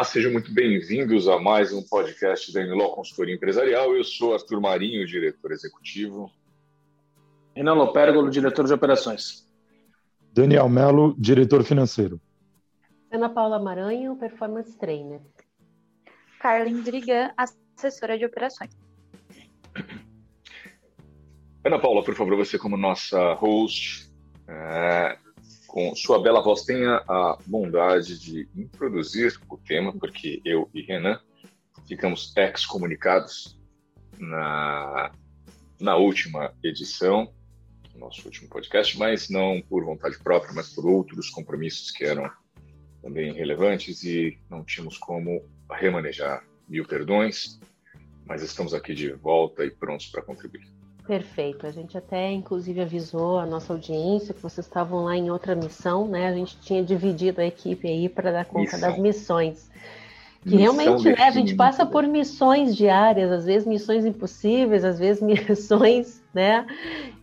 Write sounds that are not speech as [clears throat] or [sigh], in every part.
Olá, sejam muito bem-vindos a mais um podcast da Eniló Consultoria Empresarial. Eu sou Arthur Marinho, diretor executivo. Renan Lopérgolo, diretor de operações. Daniel Melo, diretor financeiro. Ana Paula Maranhão, performance trainer. Carla Indrigan, assessora de operações. Ana Paula, por favor, você como nossa host, é, com sua bela voz, tenha a bondade de introduzir o tema, porque eu e Renan ficamos ex-comunicados na, na última edição, nosso último podcast, mas não por vontade própria, mas por outros compromissos que eram também relevantes e não tínhamos como remanejar. Mil perdões, mas estamos aqui de volta e prontos para contribuir. Perfeito. A gente até, inclusive, avisou a nossa audiência que vocês estavam lá em outra missão, né? A gente tinha dividido a equipe aí para dar conta missão. das missões. Que missão realmente, né, a gente passa por missões diárias, às vezes missões impossíveis, às vezes [laughs] missões, né?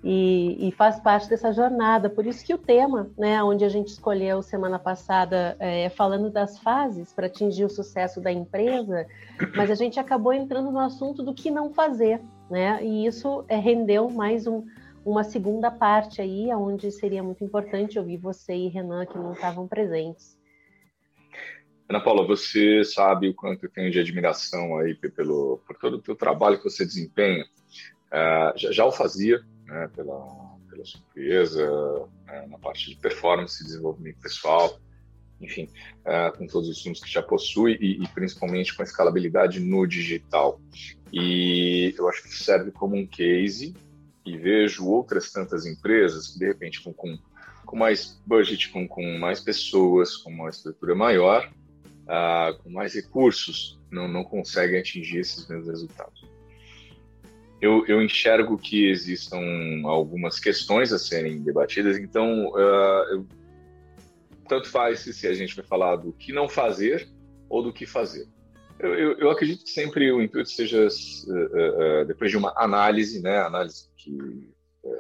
E, e, faz parte dessa jornada. Por isso que o tema, né, onde a gente escolheu semana passada, é falando das fases para atingir o sucesso da empresa, mas a gente acabou entrando no assunto do que não fazer, né? E isso é, rendeu mais um, uma segunda parte aí, onde seria muito importante ouvir você e Renan que não estavam presentes. Ana Paula, você sabe o quanto eu tenho de admiração aí pelo, por todo o teu trabalho que você desempenha. Uh, já, já, o fazia, né, pela, pela sua empresa, né, na parte de performance e desenvolvimento pessoal, enfim, uh, com todos os insumos que já possui e, e, principalmente com a escalabilidade no digital. E eu acho que serve como um case e vejo outras tantas empresas que, de repente, com, com, com mais budget, com, com mais pessoas, com uma estrutura maior, uh, com mais recursos, não, não conseguem atingir esses mesmos resultados. Eu, eu, enxergo que existam algumas questões a serem debatidas, então uh, eu, tanto faz se a gente vai falar do que não fazer ou do que fazer. Eu, eu, eu acredito que sempre o intuito seja, uh, uh, depois de uma análise, né, análise que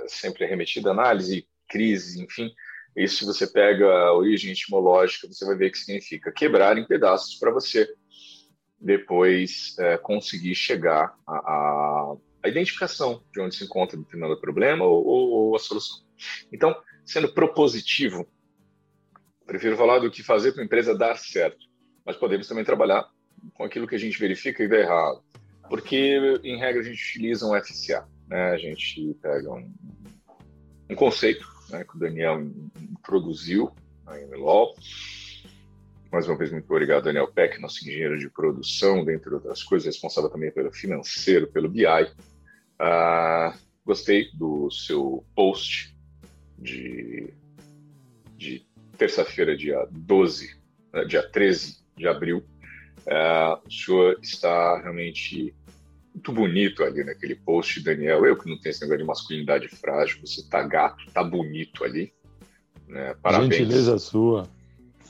sempre é remetida, análise, crise, enfim, isso se você pega a origem etimológica, você vai ver que significa quebrar em pedaços para você depois conseguir chegar a, identificação de onde se encontra determinado problema ou, ou, ou a solução. Então, sendo propositivo, prefiro falar do que fazer para a empresa dar certo, mas podemos também trabalhar com aquilo que a gente verifica e dá errado. Porque, em regra, a gente utiliza um FCA. Né? A gente pega um, um conceito né, que o Daniel introduziu na MLOL. Mais uma vez, muito obrigado, Daniel Peck, nosso engenheiro de produção, dentre outras coisas, responsável também pelo financeiro, pelo BI. Ah, gostei do seu post de, de terça-feira, dia 12, né, dia 13 de abril, Uh, o senhor está realmente muito bonito ali naquele post, Daniel. Eu que não tenho esse negócio de masculinidade frágil, você está gato, está bonito ali. Né? Parabéns. Gentileza sua.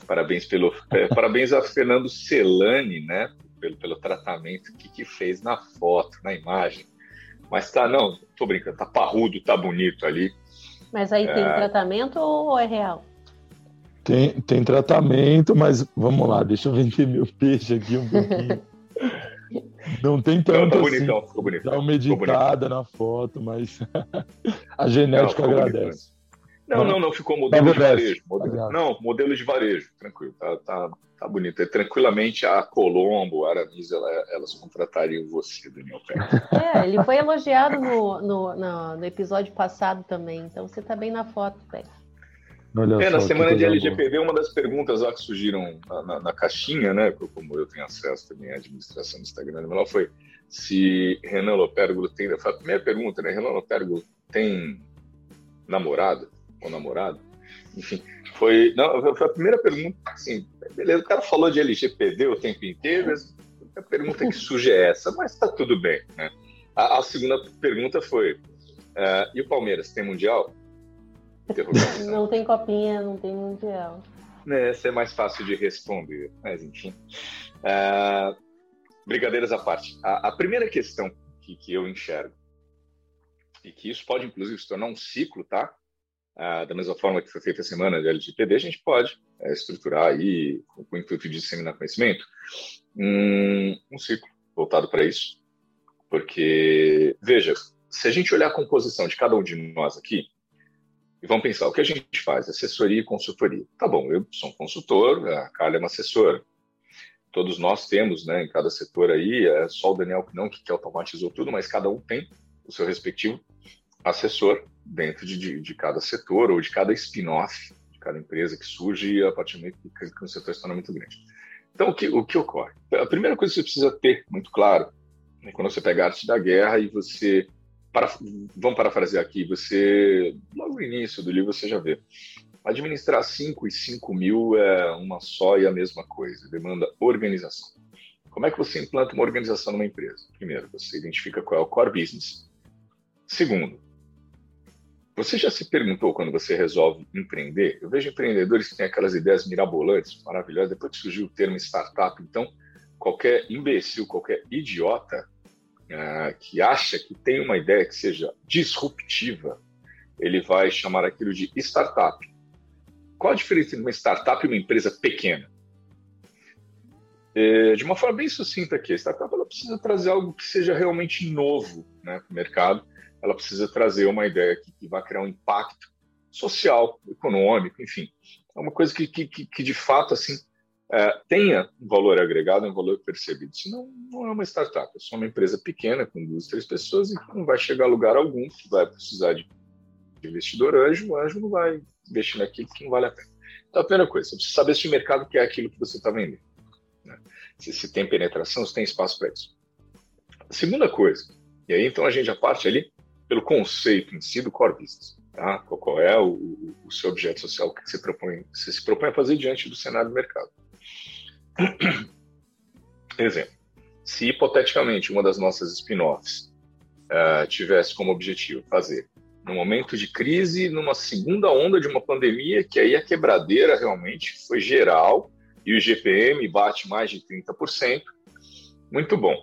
Parabéns pelo, é, parabéns a Fernando Celani, né? Pelo, pelo tratamento que, que fez na foto, na imagem. Mas tá, não, tô brincando, tá parrudo, tá bonito ali. Mas aí tem é... tratamento ou é real? Tem, tem tratamento, mas vamos lá, deixa eu vender meu peixe aqui um pouquinho. [laughs] Não tem tanto Não, assim. Bonitão, ficou bonito. Dá uma editada na foto, mas [laughs] a genética não, agradece. Não, não, não, ficou modelo de varejo. Modelo, não, modelo de varejo, tranquilo, tá, tá, tá bonito. É, tranquilamente a Colombo, a Aramis, ela, elas contratariam você, Daniel Pérez. É, ele foi elogiado no, no, no, no episódio passado também, então você tá bem na foto, Pérez. Olha é, na semana de LGPD, uma das perguntas lá que surgiram na, na, na, caixinha, né, como eu tenho acesso também à administração do Instagram, ela foi se Renan Lopérgolo tem. Foi a primeira pergunta, né? Renan Lopérgolo tem namorada ou namorado? Enfim, foi, não, foi a primeira pergunta. Assim, beleza, o cara falou de LGPD o tempo inteiro, a pergunta que surge é essa, mas tá tudo bem, né? A, a segunda pergunta foi: uh, e o Palmeiras tem mundial? [laughs] Não tem copinha, não tem mundial. É, essa é mais fácil de responder, mas enfim. Uh, brincadeiras à parte. A, a primeira questão que, que, eu enxergo, e que isso pode inclusive se tornar um ciclo, tá? ah, da mesma forma que foi feita a semana de LGPD, a gente pode é, estruturar aí, com, com, o intuito de disseminar conhecimento, um, um ciclo voltado para isso. Porque, veja, se a gente olhar a composição de cada um de nós aqui, e vamos pensar, o que a gente faz? Assessoria e consultoria. Tá bom, eu sou um consultor, a Carla é uma assessora. Todos nós temos, né, em cada setor aí, é só o Daniel que não, que, que automatizou tudo, mas cada um tem o seu respectivo assessor dentro de, de, de cada setor ou de cada spin-off, de cada empresa que surge a partir do momento que, que o setor se torna muito grande. Então, o que, o que ocorre? A primeira coisa que você precisa ter muito claro é quando você pega a arte da guerra e você. Para, vamos parafrasear aqui, você. Logo no início do livro você já vê. Administrar 5 e 5 mil é uma só e a mesma coisa, demanda organização. Como é que você implanta uma organização numa empresa? Primeiro, você identifica qual é o core business. Segundo, você já se perguntou quando você resolve empreender? Eu vejo empreendedores que têm aquelas ideias mirabolantes, maravilhosas. Depois que surgiu o termo startup, então qualquer imbecil, qualquer idiota uh, que acha que tem uma ideia que seja disruptiva, ele vai chamar aquilo de startup. Qual a diferença entre uma startup e uma empresa pequena? É, de uma forma bem sucinta aqui, a startup ela precisa trazer algo que seja realmente novo né, para o mercado ela precisa trazer uma ideia que, que vai criar um impacto social, econômico, enfim. É uma coisa que, que, que de fato assim é, tenha um valor agregado, um valor percebido. Senão, não é uma startup, é só uma empresa pequena, com duas, três pessoas, e não vai chegar a lugar algum, que vai precisar de investidor anjo, o anjo não vai investir naquilo que não vale a pena. Então, a primeira coisa, você precisa saber se o mercado quer aquilo que você está vendendo. Né? Se, se tem penetração, se tem espaço para isso. A segunda coisa, e aí então a gente já parte ali pelo conceito em si do core business. Tá? Qual é o, o seu objeto social que você, propõe, você se propõe a fazer diante do cenário do mercado. Exemplo. Se hipoteticamente uma das nossas spin-offs uh, tivesse como objetivo fazer no momento de crise, numa segunda onda de uma pandemia, que aí a quebradeira realmente foi geral e o GPM bate mais de 30%, muito bom.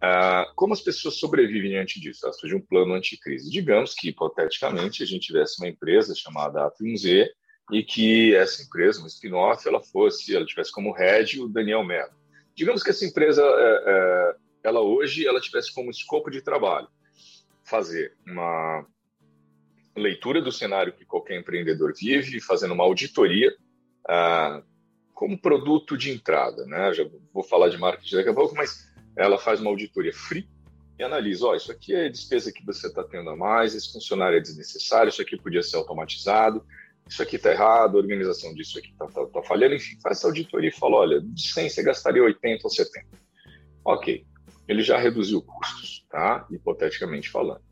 Ah, como as pessoas sobrevivem diante disso? Elas de um plano anticrise. Digamos que, hipoteticamente, a gente tivesse uma empresa chamada A3Z e que essa empresa, uma spin-off, ela fosse, ela tivesse como head o Daniel Mello. Digamos que essa empresa, é, é, ela hoje, ela tivesse como escopo de trabalho fazer uma leitura do cenário que qualquer empreendedor vive, fazendo uma auditoria ah, como produto de entrada, né? Já vou falar de marketing daqui a pouco, mas ela faz uma auditoria free e analisa, ó, oh, isso aqui é despesa que você está tendo a mais, esse funcionário é desnecessário, isso aqui podia ser automatizado, isso aqui está errado, a organização disso aqui está tá, tá falhando, enfim, faz essa auditoria e fala, olha, de 100 você gastaria 80 ou 70. Ok, ele já reduziu custos, tá? Hipoteticamente falando.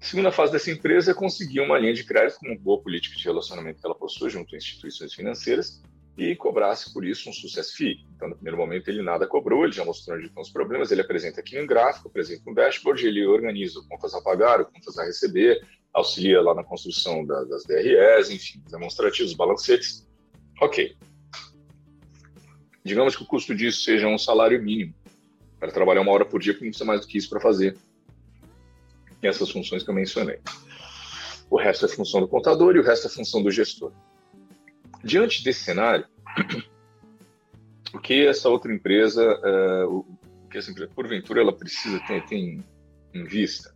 A segunda fase dessa empresa é conseguir uma linha de crédito com uma boa política de relacionamento que ela possui junto a instituições financeiras e cobrasse por isso um sucesso FII. Então, no primeiro momento, ele nada cobrou, ele já mostrou onde estão os problemas, ele apresenta aqui um gráfico, apresenta um dashboard, ele organiza contas a pagar, contas a receber, auxilia lá na construção da, das DREs, enfim, demonstrativos, balancetes. Ok. Digamos que o custo disso seja um salário mínimo, para trabalhar uma hora por dia, não precisa mais do que isso para fazer essas funções que eu mencionei. O resto é função do contador e o resto é função do gestor. Diante desse cenário, o que essa outra empresa, uh, o que essa empresa, porventura, ela precisa ter, ter em, em, vista?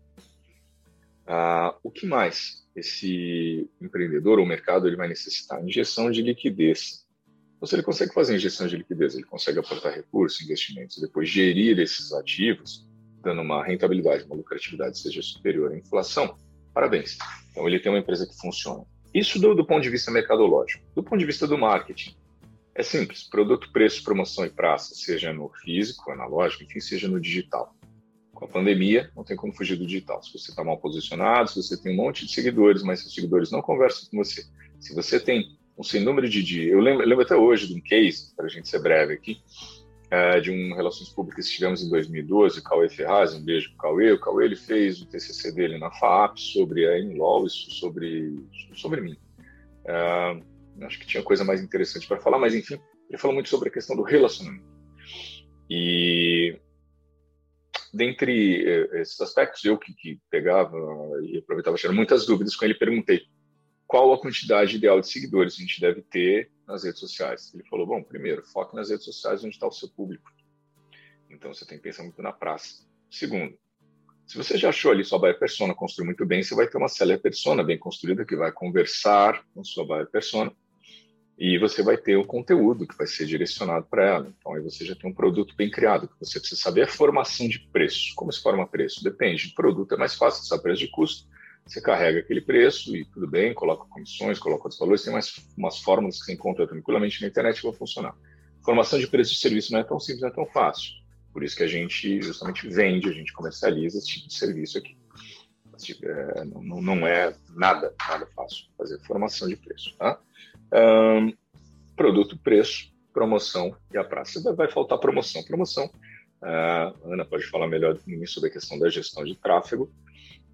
Uh, o que mais esse empreendedor ou mercado ele vai necessitar? Injeção de liquidez. Então, se ele consegue fazer injeção de liquidez, ele consegue aportar recursos, investimentos, depois gerir esses ativos, dando uma rentabilidade, uma lucratividade seja superior à inflação, parabéns. Então, ele tem uma empresa que funciona. Isso do, do ponto de vista mercadológico. Do ponto de vista do marketing, é simples: produto, preço, promoção e praça, seja no físico, analógico, enfim, seja no digital. Com a pandemia, não tem como fugir do digital. Se você está mal posicionado, se você tem um monte de seguidores, mas seus seguidores não conversam com você, se você tem um sem número de. de eu, lembro, lembro até hoje de um case, para a gente ser breve aqui, é, de um Relações Públicas que tivemos em 2012, o Cauê Ferraz, um beijo para o Cauê. O Cauê ele fez o TCC dele na FAP sobre a Enlaw, isso sobre, sobre mim. É, acho que tinha coisa mais interessante para falar, mas enfim, ele falou muito sobre a questão do relacionamento. E dentre é, esses aspectos, eu que, que pegava e aproveitava tirando muitas dúvidas com ele, perguntei qual a quantidade ideal de seguidores a gente deve ter nas redes sociais. Ele falou, bom, primeiro, foque nas redes sociais onde está o seu público. Então você tem que pensar muito na praça. Segundo, se você já achou ali sua buyer persona construir muito bem, você vai ter uma seller persona bem construída que vai conversar com sua buyer persona e você vai ter o conteúdo que vai ser direcionado para ela. Então aí você já tem um produto bem criado. Que você precisa saber a formação de preço. Como se forma preço? Depende. O produto é mais fácil, sabe preço de custo. Você carrega aquele preço e tudo bem, coloca comissões, coloca outros valores, tem mais umas fórmulas que você encontra tranquilamente na internet vão funcionar. Formação de preço de serviço não é tão simples, não é tão fácil. Por isso que a gente justamente vende, a gente comercializa esse tipo de serviço aqui. É, não, não, é nada, nada fácil fazer formação de preço. Tá? Um, produto, preço, promoção e a praça. Vai, faltar promoção. Promoção, a Ana pode falar melhor sobre a questão da gestão de tráfego,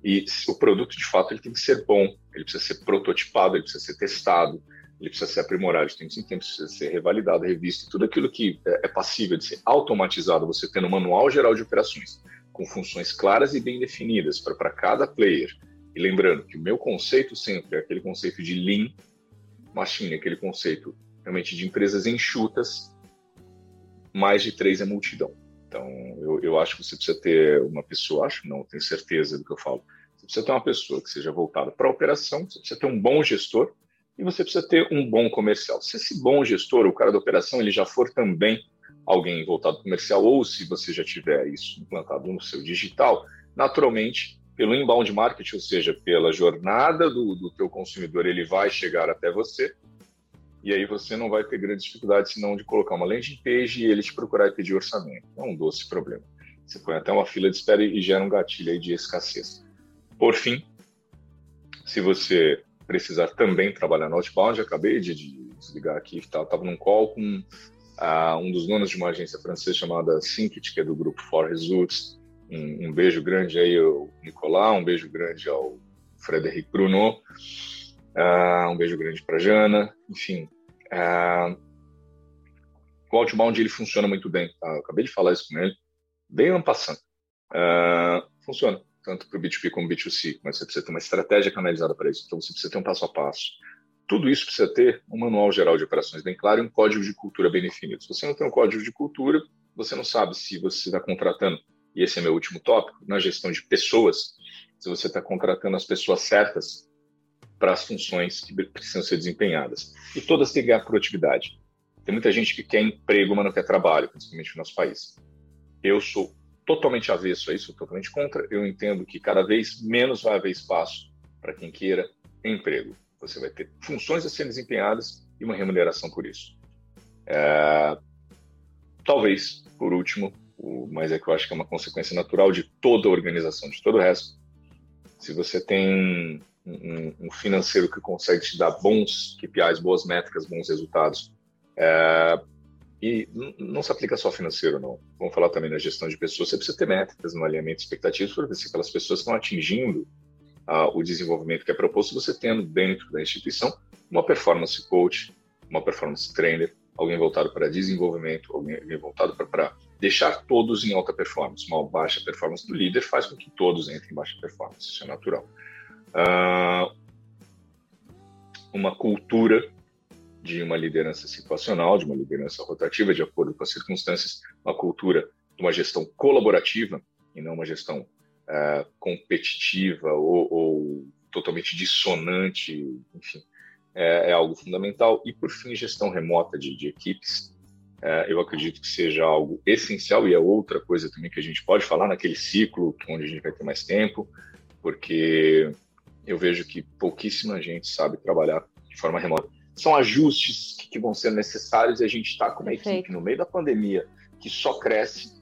e o produto, de fato, ele tem que ser bom, ele precisa ser prototipado, ele precisa ser testado, ele precisa ser aprimorado, de tempo em tempo, precisa ser revalidado, revisto, tudo aquilo que é, é passível de ser automatizado, você tendo um manual geral de operações com funções claras e bem definidas para cada player. E lembrando que o meu conceito sempre é aquele conceito de lean machine, aquele conceito realmente de empresas enxutas, mais de três é multidão. Então, eu, eu acho que você precisa ter uma pessoa, acho não, tenho certeza do que eu falo. Você precisa ter uma pessoa que seja voltada para a operação, você precisa ter um bom gestor e você precisa ter um bom comercial. Se esse bom gestor, o cara da operação, ele já for também alguém voltado para comercial, ou se você já tiver isso implantado no seu digital, naturalmente, pelo inbound marketing, ou seja, pela jornada do, do teu consumidor, ele vai chegar até você, e aí você não vai ter grande dificuldade senão de colocar uma landing page e ele te procurar e pedir orçamento. É um doce problema. Você põe até uma fila de espera e gera um gatilho aí de escassez. Por fim, se você precisar também trabalhar no outbound, acabei de, desligar aqui, estava tá, num call com uh, um dos donos de uma agência francesa chamada Synkit, que é do grupo For Results. Um, um beijo grande aí ao Nicolas, um beijo grande ao Frederic Bruno, uh, um beijo grande para Jana, enfim, é, o outbound ele funciona muito bem. Tá? Eu acabei de falar isso com ele, bem ampassando. É, funciona, tanto para o B2B como B2C, mas você precisa ter uma estratégia canalizada para isso. Então você precisa ter um passo a passo. Tudo isso precisa ter um manual geral de operações bem claro e um código de cultura bem definido. Se você não tem um código de cultura, você não sabe se você está contratando, e esse é meu último tópico, na gestão de pessoas, se você está contratando as pessoas certas para as funções que precisam ser desempenhadas. E todas têm que ganhar produtividade. Tem muita gente que quer emprego, mas não quer trabalho, principalmente no nosso país. Eu sou totalmente avesso a isso, totalmente contra. Eu entendo que cada vez menos vai haver espaço para quem queira emprego. Você vai ter funções a serem desempenhadas e uma remuneração por isso. É... Talvez, por último, mas é que eu acho que é uma consequência natural de toda a organização, de todo o resto. Se você tem um, um, financeiro que consegue te dar bons KPIs, boas métricas, bons resultados. É, e não se aplica só financeiro, não. Vamos falar também na gestão de pessoas. Você precisa ter métricas no alinhamento de expectativas para ver se aquelas pessoas estão atingindo uh, o desenvolvimento que é proposto, você tendo dentro da instituição uma performance coach, uma performance trainer, alguém voltado para desenvolvimento, alguém voltado para deixar todos em alta performance. Uma baixa performance do líder faz com que todos entrem em baixa performance, isso é natural uh, uma cultura de uma liderança situacional, de uma liderança rotativa, de acordo com as circunstâncias, uma cultura de uma gestão colaborativa e não uma gestão uh, competitiva ou, ou, totalmente dissonante, enfim, é, é, algo fundamental. E, por fim, gestão remota de, de equipes. Uh, eu acredito que seja algo essencial e é outra coisa também que a gente pode falar naquele ciclo onde a gente vai ter mais tempo, porque eu vejo que pouquíssima gente sabe trabalhar de forma remota. São ajustes que, que vão ser necessários e a gente está com uma Perfeito. equipe no meio da pandemia que só cresce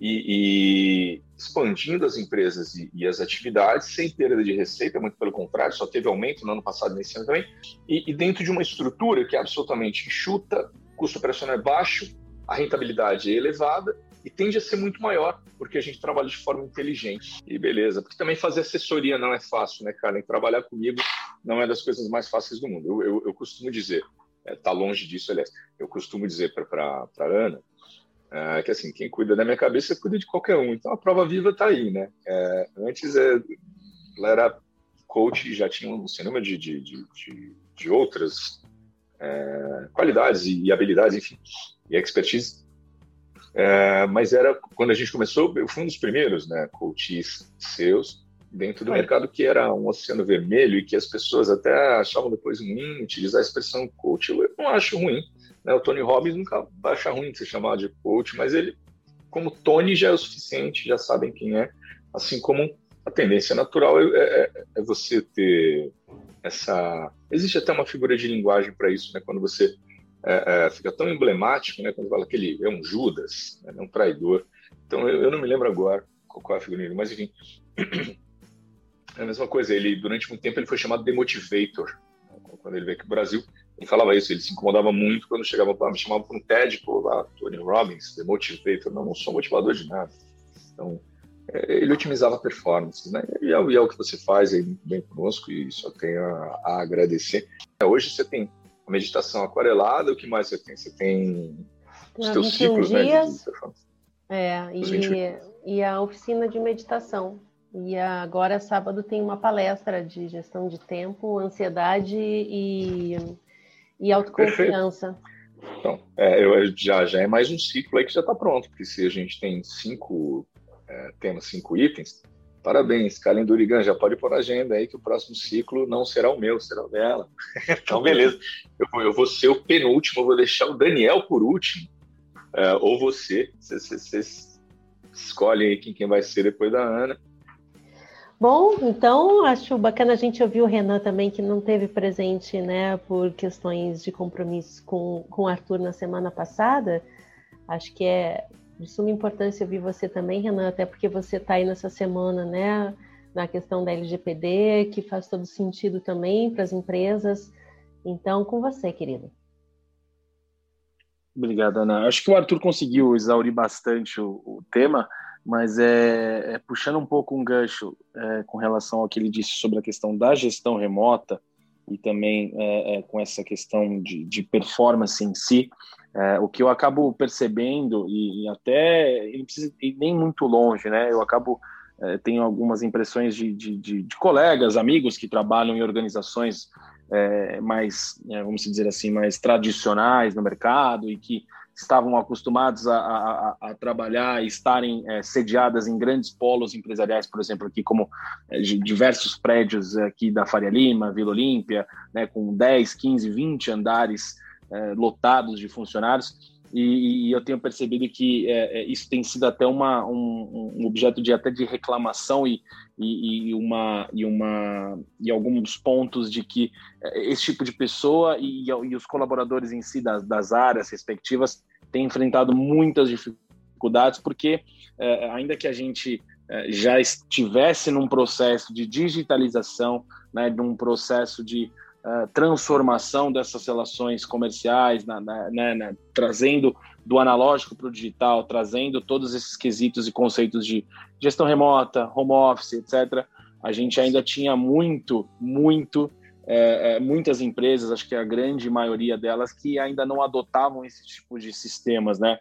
e, e expandindo as empresas e, e, as atividades sem perda de receita, muito pelo contrário, só teve aumento no ano passado e nesse ano também, e, e dentro de uma estrutura que é absolutamente enxuta, custo operacional é baixo, a rentabilidade é elevada e tende a ser muito maior, porque a gente trabalha de forma inteligente. E beleza, porque também fazer assessoria não é fácil, né, cara? E trabalhar comigo não é das coisas mais fáceis do mundo. Eu, eu, eu costumo dizer, é, tá longe disso, aliás, eu costumo dizer para a Ana é, que assim, quem cuida da minha cabeça cuida de qualquer um. Então a prova viva tá aí, né? É, antes é, ela era coach já tinha um cinema de, de, de, de outras é, qualidades e habilidades, enfim, e expertise. É, mas era quando a gente começou, eu fui um dos primeiros, né, coaches seus dentro do mercado que era um oceano vermelho e que as pessoas até achavam depois ruim utilizar a expressão coach. Eu não acho ruim. Né? O Tony Robbins nunca vai achar ruim de ser chamado de coach, mas ele, como Tony, já é o suficiente, já sabem quem é. Assim como a tendência natural é, é, é você ter essa. Existe até uma figura de linguagem para isso, né? Quando você é, é, fica tão emblemático, né? Quando fala que ele é um Judas, né? é um traidor. Então eu, eu, não me lembro agora qual é a figura, mas enfim. [clears throat] É a mesma coisa, ele durante muito tempo ele foi chamado de motivator. Quando ele veio aqui o Brasil, ele falava isso, ele se incomodava muito quando chegava para me chamava para um TED, pô, lá, Tony Robbins, The Motivator, não, não sou motivador de nada. Então, é, ele otimizava a performance, né? E é, e é, o que você faz aí muito bem conosco e só tenho a, a agradecer. Hoje você tem a meditação aquarelada, o que mais você tem? Você tem os teus ciclos, dias, né? É, e, e a oficina de meditação. E agora, sábado, tem uma palestra de gestão de tempo, ansiedade e, e autoconfiança. Então, é, eu, já, já é mais um ciclo aí que já está pronto, porque se a gente tem cinco é, temas, cinco itens, parabéns, Kalen Durigan, já pode pôr na agenda aí que o próximo ciclo não será o meu, será o dela. [laughs] então, beleza. Eu eu vou ser o penúltimo, vou deixar o Daniel por último, é, ou você, vocês escolhem aí quem, quem vai ser depois da Ana. Bom, então acho bacana a gente ouvir o Renan também, que não teve presente, né, por questões de compromisso com, com o Arthur na semana passada. Acho que é de suma importância ouvir você também, Renan, até porque você está aí nessa semana, né, na questão da LGPD, que faz todo sentido também para as empresas. Então, com você, querido. Obrigado, Ana. Acho que o Arthur conseguiu exaurir bastante o, o tema mas é, é, puxando um pouco um gancho é, com relação ao que ele disse sobre a questão da gestão remota e também é, é com essa questão de, de performance em si, é, o que eu acabo percebendo e, e até não precisa ir nem muito longe, né? Eu acabo é, tenho algumas impressões de, de, de, colegas, amigos que trabalham em organizações mais, vamos dizer assim, mais tradicionais no mercado e que estavam acostumados a, a, a trabalhar e estarem é, sediadas em grandes polos empresariais, por exemplo, aqui como é, diversos prédios aqui da Faria Lima, Vila Olímpia, né, com 10, 15, 20 andares é, lotados de funcionários, e, e, eu tenho percebido que é, é, isso tem sido até uma, um, um, objeto de até de reclamação e, e, e, uma e uma e alguns pontos de que é, esse tipo de pessoa e, os colaboradores em si das, das áreas respectivas têm enfrentado muitas dificuldades porque é, ainda que a gente é, já estivesse num processo de digitalização, né, de um processo de transformação dessas relações comerciais, na, na, né, na, trazendo do analógico para o digital, trazendo todos esses quesitos e conceitos de gestão remota, home office, etc. A gente ainda tinha muito, muito, é, é, muitas empresas, acho que a grande maioria delas, que ainda não adotavam esse tipo de sistemas, né?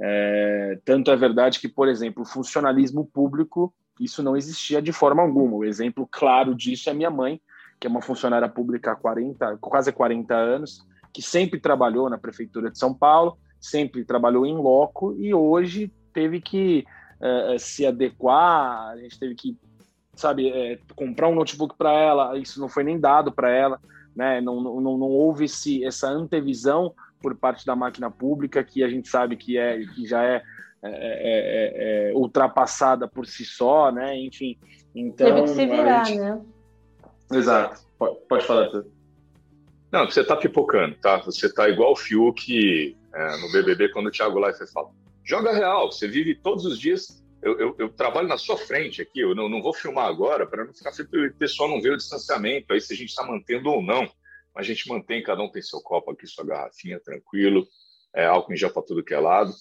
É, tanto é verdade que, por exemplo, funcionalismo público, isso não existia de forma alguma. O exemplo claro disso é minha mãe, que é uma funcionária pública há 40, quase 40 anos, que sempre trabalhou na prefeitura de São Paulo, sempre trabalhou em loco e hoje teve que é, se adequar, a gente teve que, sabe, é, comprar um notebook para ela, isso não foi nem dado para ela, né? Não, não, não houve esse, essa antevisão por parte da máquina pública que a gente sabe que é que já é, é, é, é ultrapassada por si só, né? Enfim, então teve que se virar, gente... né? Exato. Pode, pode falar. Não, você está pipocando, tá? Você está igual o Fiuk é, no BBB quando o Thiago Leifert fala. Joga real, você vive todos os dias. Eu, eu, eu trabalho na sua frente aqui, eu não, não vou filmar agora para não ficar o pessoal não ver o distanciamento, aí se a gente está mantendo ou não. A gente mantém, cada um tem seu copo aqui, sua garrafinha, tranquilo, é, álcool em gel para tudo que é lado,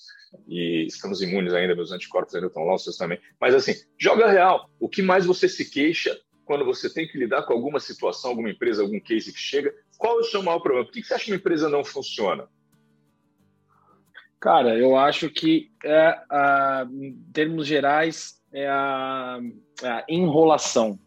e estamos imunes ainda, meus anticorpos ainda estão lá, vocês também. Mas assim, joga real. O que mais você se queixa quando você tem que lidar com alguma situação, alguma empresa, algum case que chega, qual é o seu maior problema? Por que você acha que uma empresa não funciona? Cara, eu acho que, é, em termos gerais, é a, a enrolação.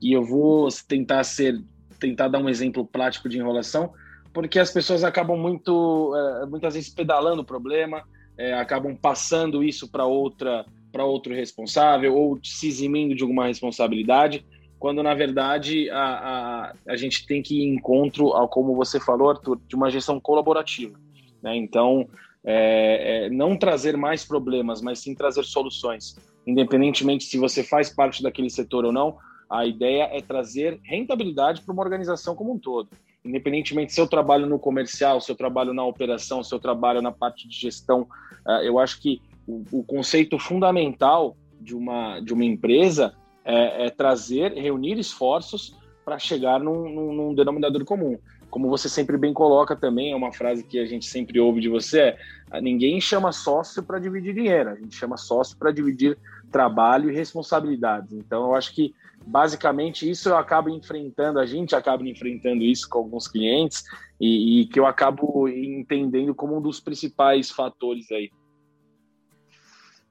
e eu vou tentar ser, tentar dar um exemplo prático de enrolação, porque as pessoas acabam muito, é, muitas vezes pedalando o problema, é, acabam passando isso para outra, para outro responsável ou se eximindo de alguma responsabilidade, quando na verdade a, a, a gente tem que ir em encontro, ao, como você falou, Arthur, de uma gestão colaborativa. Né? Então, é, é, não trazer mais problemas, mas sim trazer soluções. Independentemente se você faz parte daquele setor ou não, a ideia é trazer rentabilidade para uma organização como um todo. Independentemente se eu trabalho no comercial, se eu trabalho na operação, se eu trabalho na parte de gestão, uh, eu acho que o, o, conceito fundamental de uma, de uma empresa é, é trazer, reunir esforços para chegar num, num, num denominador comum como você sempre bem coloca também, é uma frase que a gente sempre ouve de você, é ninguém chama sócio para dividir dinheiro, a gente chama sócio para dividir trabalho e responsabilidades. Então, eu acho que basicamente isso eu acabo enfrentando, a gente acaba enfrentando isso com alguns clientes e, e que eu acabo entendendo como um dos principais fatores aí.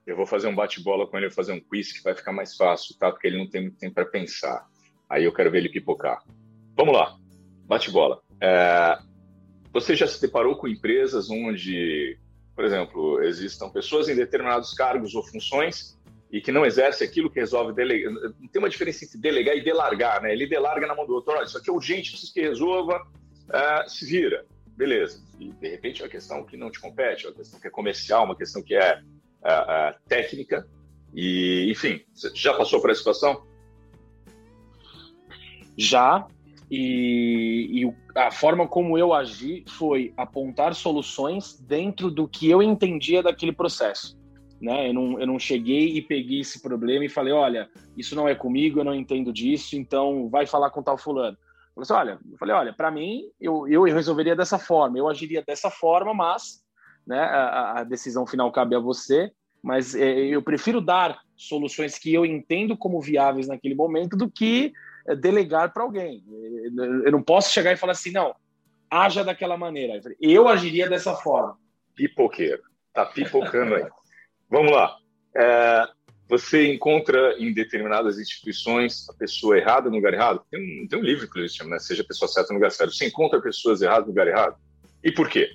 Eu vou fazer um bate-bola com ele, vou fazer um quiz que vai ficar mais fácil, tá? Porque ele não tem muito tempo para pensar. Aí eu quero ver ele pipocar. Vamos lá, bate-bola. É, você já se deparou com empresas onde, por exemplo, existam pessoas em determinados cargos ou funções e que não exercem aquilo que resolve delegar. Tem uma diferença entre delegar e delargar, né? Ele delarga na mão do outro. Olha, isso aqui é urgente, preciso que resolva, é, se vira. Beleza. E, de repente, é uma questão que não te compete, é uma questão que é comercial, uma questão que é, técnica. E, enfim, já passou por essa situação? Já, e, e, a forma como eu agi foi apontar soluções dentro do que eu entendia daquele processo. Né? Eu, não, eu não cheguei e peguei esse problema e falei: olha, isso não é comigo, eu não entendo disso, então vai falar com tal fulano. Eu falei, assim, olha, eu falei, olha, para mim, eu, eu resolveria dessa forma, eu agiria dessa forma, mas né, a, a decisão final cabe a você, mas é, eu prefiro dar soluções que eu entendo como viáveis naquele momento do que é, delegar para alguém. Eu não posso chegar e falar assim, não, haja daquela maneira. Eu agiria dessa forma. Pipoqueiro. Tá pipocando aí. Vamos lá. É, você encontra em determinadas instituições a pessoa errada no lugar errado? Tem um, tem um livro chamam, né? Seja a pessoa certa no lugar certo. Você encontra pessoas erradas no lugar errado? E por quê?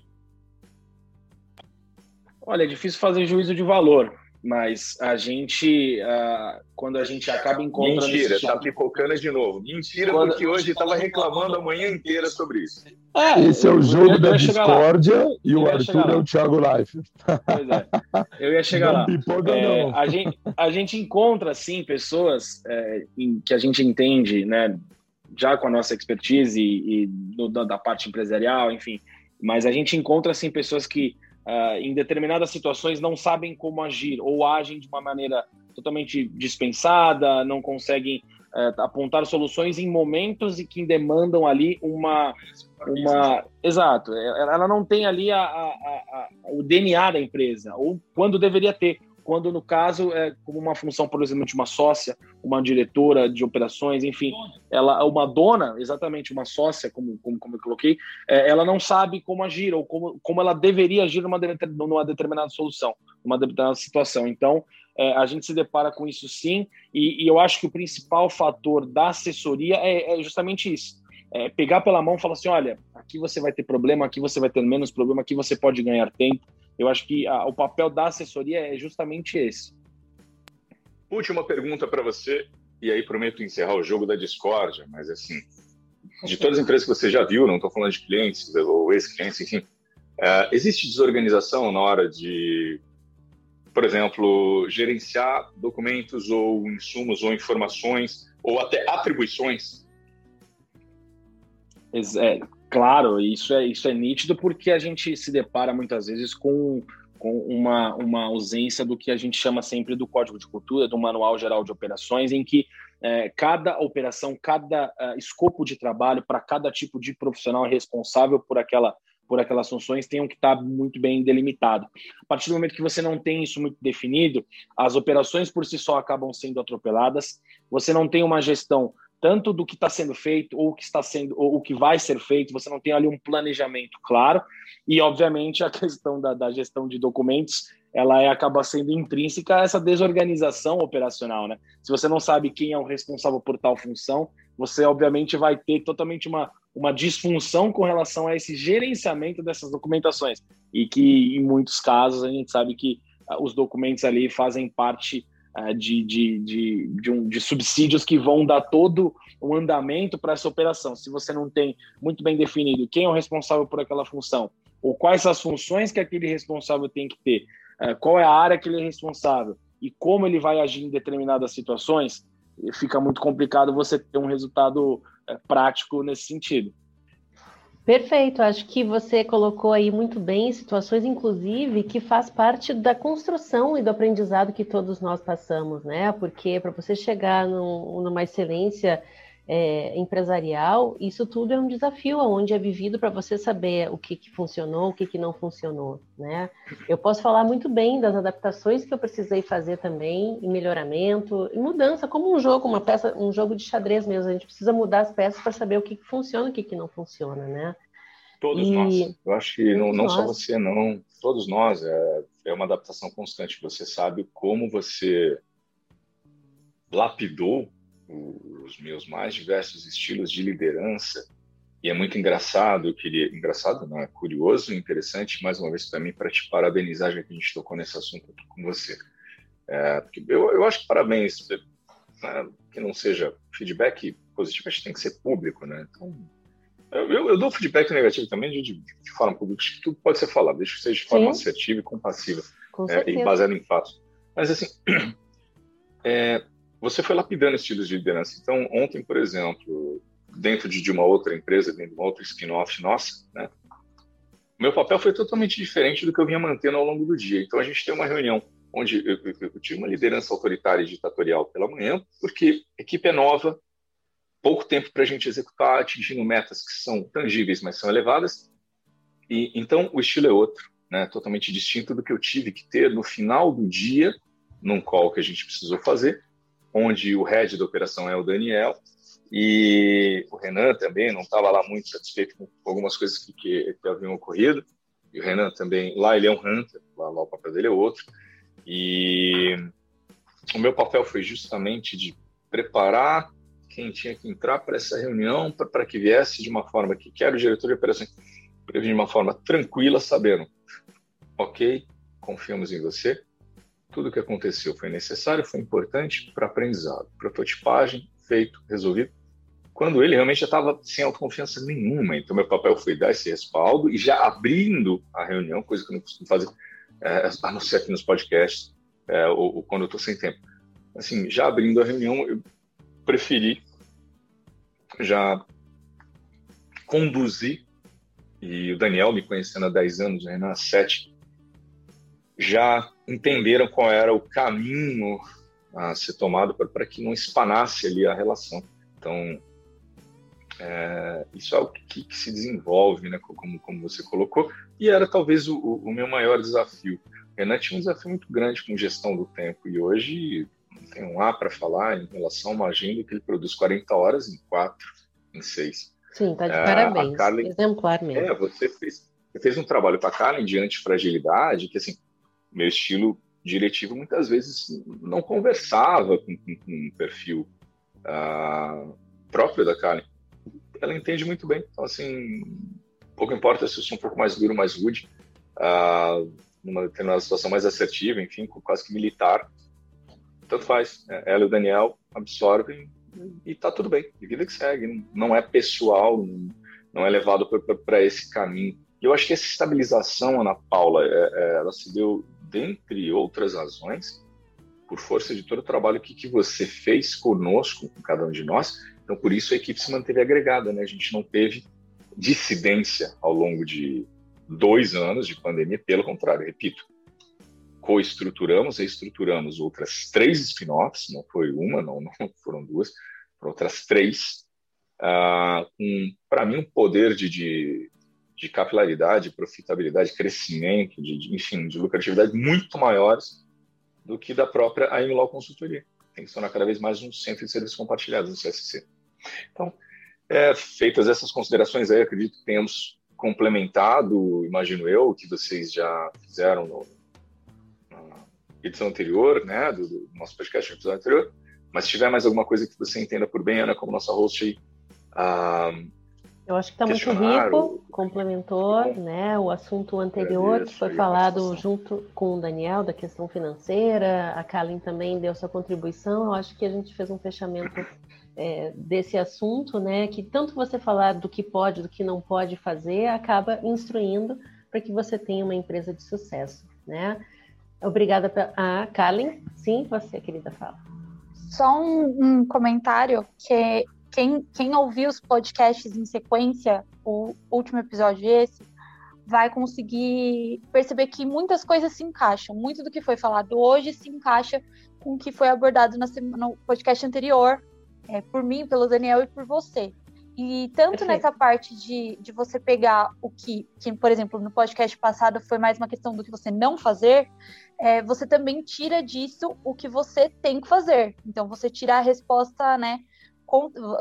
Olha, é difícil fazer juízo de valor mas a gente, uh, quando a gente acaba encontrando. Mentira, tá pipocando de novo. Mentira, quando... porque hoje estava reclamando a manhã inteira sobre isso. É, Esse é o jogo da discórdia e o Arthur é o Thiago Life. Pois é, eu ia chegar não lá. Pipoca, é, a, gente, a gente encontra, assim, pessoas é, em, que a gente entende, né, já com a nossa expertise e, e do, da parte empresarial, enfim, mas a gente encontra, assim, pessoas que uh, em determinadas situações não sabem como agir ou agem de uma maneira totalmente dispensada, não conseguem uh, apontar soluções em momentos e que demandam ali uma uma exato ela não tem ali a, a, a, o DNA da empresa ou quando deveria ter quando no caso é como uma função, por exemplo, de uma sócia, uma diretora de operações, enfim, ela uma dona, exatamente uma sócia, como, como, como eu coloquei, é, ela não sabe como agir ou como, como ela deveria agir numa, numa determinada solução, numa determinada situação. Então, é, a gente se depara com isso sim, e, e, eu acho que o principal fator da assessoria é, é justamente isso. É pegar pela mão e falar assim: olha, aqui você vai ter problema, aqui você vai ter menos problema, aqui você pode ganhar tempo. Eu acho que a, o papel da assessoria é justamente esse. Última pergunta para você, e aí prometo encerrar o jogo da discórdia, mas assim, de todas as empresas que você já viu, não estou falando de clientes ou ex-clientes, enfim, é, existe desorganização na hora de, por exemplo, gerenciar documentos ou insumos ou informações ou até atribuições? É, Claro, isso é, isso é nítido porque a gente se depara muitas vezes com, com uma, uma ausência do que a gente chama sempre do código de cultura, do manual geral de operações, em que é, cada operação, cada uh, escopo de trabalho para cada tipo de profissional responsável por aquela por aquelas funções tenham que estar muito bem delimitado. A partir do momento que você não tem isso muito definido, as operações por si só acabam sendo atropeladas. Você não tem uma gestão tanto do que está sendo feito ou o que está sendo ou o que vai ser feito, você não tem ali um planejamento claro e obviamente a [laughs] questão da, da gestão de documentos ela é, acaba sendo intrínseca a essa desorganização operacional, né? Se você não sabe quem é o responsável por tal função, você obviamente vai ter totalmente uma, uma disfunção com relação a esse gerenciamento dessas documentações. E que, em muitos casos, a gente sabe que uh, os documentos ali fazem parte de, de, de, de, um, de subsídios que vão dar todo o andamento para essa operação. Se você não tem muito bem definido quem é o responsável por aquela função, ou quais as funções que aquele responsável tem que ter, uh, qual é a área que ele é responsável e como ele vai agir em determinadas situações, fica muito complicado você ter um resultado é, prático nesse sentido. Perfeito, acho que você colocou aí muito bem situações, inclusive, que faz parte da construção e do aprendizado que todos nós passamos, né? Porque para você chegar num, numa excelência é, empresarial, isso tudo é um desafio, onde é vivido para você saber o que, que funcionou, o que, que não funcionou, né? Eu posso falar muito bem das adaptações que eu precisei fazer também, em melhoramento, em mudança, como um jogo, uma peça, um jogo de xadrez mesmo. A gente precisa mudar as peças para saber o que, que funciona, e o que, que não funciona, né? Todos e... nós. Eu acho que não, não só você, não. Todos nós. É, é uma adaptação constante. Você sabe como você lapidou os meus mais diversos estilos de liderança. E é muito engraçado, eu queria. Engraçado, não, é curioso e interessante, mais uma vez, mim, para te parabenizar, já que a gente tocou nesse assunto aqui com você. É, eu, eu acho que parabéns, né, que não seja feedback positivo, acho que tem que ser público, né? Então, eu, eu, eu dou feedback negativo também de, de, de forma pública, acho que tudo pode ser falado, desde que seja de forma Sim. assertiva e compassiva, é, e baseado em fatos. Mas, assim, [clears throat] é, você foi lapidando estilos de liderança. Então, ontem, por exemplo, dentro de, uma outra empresa, dentro de uma outra spin-off nossa, né, meu papel foi totalmente diferente do que eu vinha mantendo ao longo do dia. Então, a gente tem uma reunião onde eu, eu, eu tive uma liderança autoritária e ditatorial pela manhã, porque a equipe é nova, pouco tempo para a gente executar, atingindo metas que são tangíveis, mas são elevadas. E então o estilo é outro, né? Totalmente distinto do que eu tive que ter no final do dia, num call que a gente precisou fazer, onde o head da operação é o Daniel e o Renan também não estava lá muito satisfeito com algumas coisas que, que, que, haviam ocorrido. E o Renan também, lá ele é um hunter, lá, lá o papel dele é outro. E o meu papel foi justamente de preparar quem tinha que entrar para essa reunião para que viesse de uma forma que quero o diretor de vir de uma forma tranquila, sabendo, ok, confiamos em você, tudo o que aconteceu foi necessário, foi importante para aprendizado. Prototipagem, feito, resolvido. Quando ele realmente já estava sem autoconfiança nenhuma. Então, meu papel foi dar esse respaldo e já abrindo a reunião, coisa que eu não costumo fazer, é, a não ser aqui nos podcasts, é, ou, ou quando eu estou sem tempo. Assim, já abrindo a reunião, eu preferi já conduzir, e o Daniel me conhecendo há 10 anos, o Renan há 7, já entenderam qual era o caminho a ser tomado para que não espanasse ali a relação. Então, é, isso é o que, que, se desenvolve, né, como, como você colocou, e era talvez o, o meu maior desafio. O Renan tinha um desafio muito grande com gestão do tempo, e hoje tem um A para falar em relação a uma agenda que ele produz 40 horas em 4, em 6. Sim, tá de é, parabéns, exemplar mesmo. É, você fez, você fez um trabalho para a Carlin de antifragilidade, que assim, meu estilo diretivo muitas vezes não conversava com, com, com o perfil uh, próprio da Karen. Ela entende muito bem. Então, assim, pouco importa se eu sou um pouco mais duro, mais rude, uh, numa determinada situação mais assertiva, enfim, quase que militar. Tanto faz. Ela e o Daniel absorvem e tá tudo bem. E vida que segue. Não é pessoal, não é levado para esse caminho. Eu acho que essa estabilização, Ana Paula, é, é, ela se deu dentre outras razões, por força de todo o trabalho que, que você fez conosco, com cada um de nós. Então, por isso a equipe se manteve agregada, né? A gente não teve dissidência ao longo de dois anos de pandemia, pelo contrário, repito, co-estruturamos, reestruturamos outras três spin-offs, não foi uma, não, não [laughs] foram duas, foram outras três, com, para mim, um poder de, de, de capilaridade, profitabilidade, crescimento, de, de, enfim, de lucratividade muito maiores do que da própria AIMLAW Consultoria. Tem que se tornar cada vez mais um centro de serviços compartilhados no CSC. Então, é, feitas essas considerações aí, acredito que tenhamos complementado, imagino eu, o que vocês já fizeram no, edição anterior, né, do, do nosso podcast, no episódio anterior. Mas se tiver mais alguma coisa que você entenda por bem, Ana, como nossa host aí, uh, eu acho que está muito rico, complementou né, o assunto anterior que foi falado junto com o Daniel da questão financeira. A Kalin também deu sua contribuição. Eu acho que a gente fez um fechamento é, desse assunto, né? Que tanto você falar do que pode, do que não pode fazer, acaba instruindo para que você tenha uma empresa de sucesso, né? Obrigada a Kalin. Sim, você, querida, fala. Só um, um comentário que quem, quem ouviu os podcasts em sequência, o último episódio esse, vai conseguir perceber que muitas coisas se encaixam. Muito do que foi falado hoje se encaixa com o que foi abordado na semana, no podcast anterior, é, por mim, pelo Daniel e por você. E tanto Perfeito. nessa parte de, de você pegar o que, que, por exemplo, no podcast passado foi mais uma questão do que você não fazer, é, você também tira disso o que você tem que fazer. Então, você tira a resposta, né?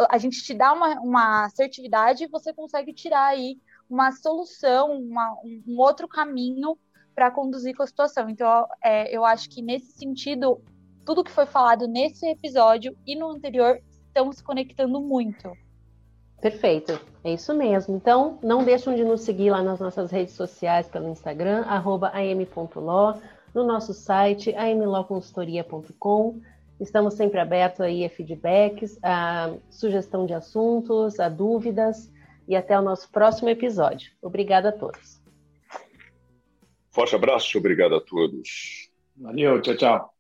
A gente te dá uma, uma assertividade e você consegue tirar aí uma solução, uma, um outro caminho para conduzir com a situação. Então, é, eu acho que nesse sentido, tudo que foi falado nesse episódio e no anterior estão se conectando muito. Perfeito, é isso mesmo. Então, não deixem de nos seguir lá nas nossas redes sociais, pelo Instagram, am.lo, no nosso site, amloconsultoria.com. Estamos sempre abertos aí a feedbacks, a sugestão de assuntos, a dúvidas e até o nosso próximo episódio. Obrigada a todos. Forte abraço, obrigado a todos. Valeu, tchau, tchau.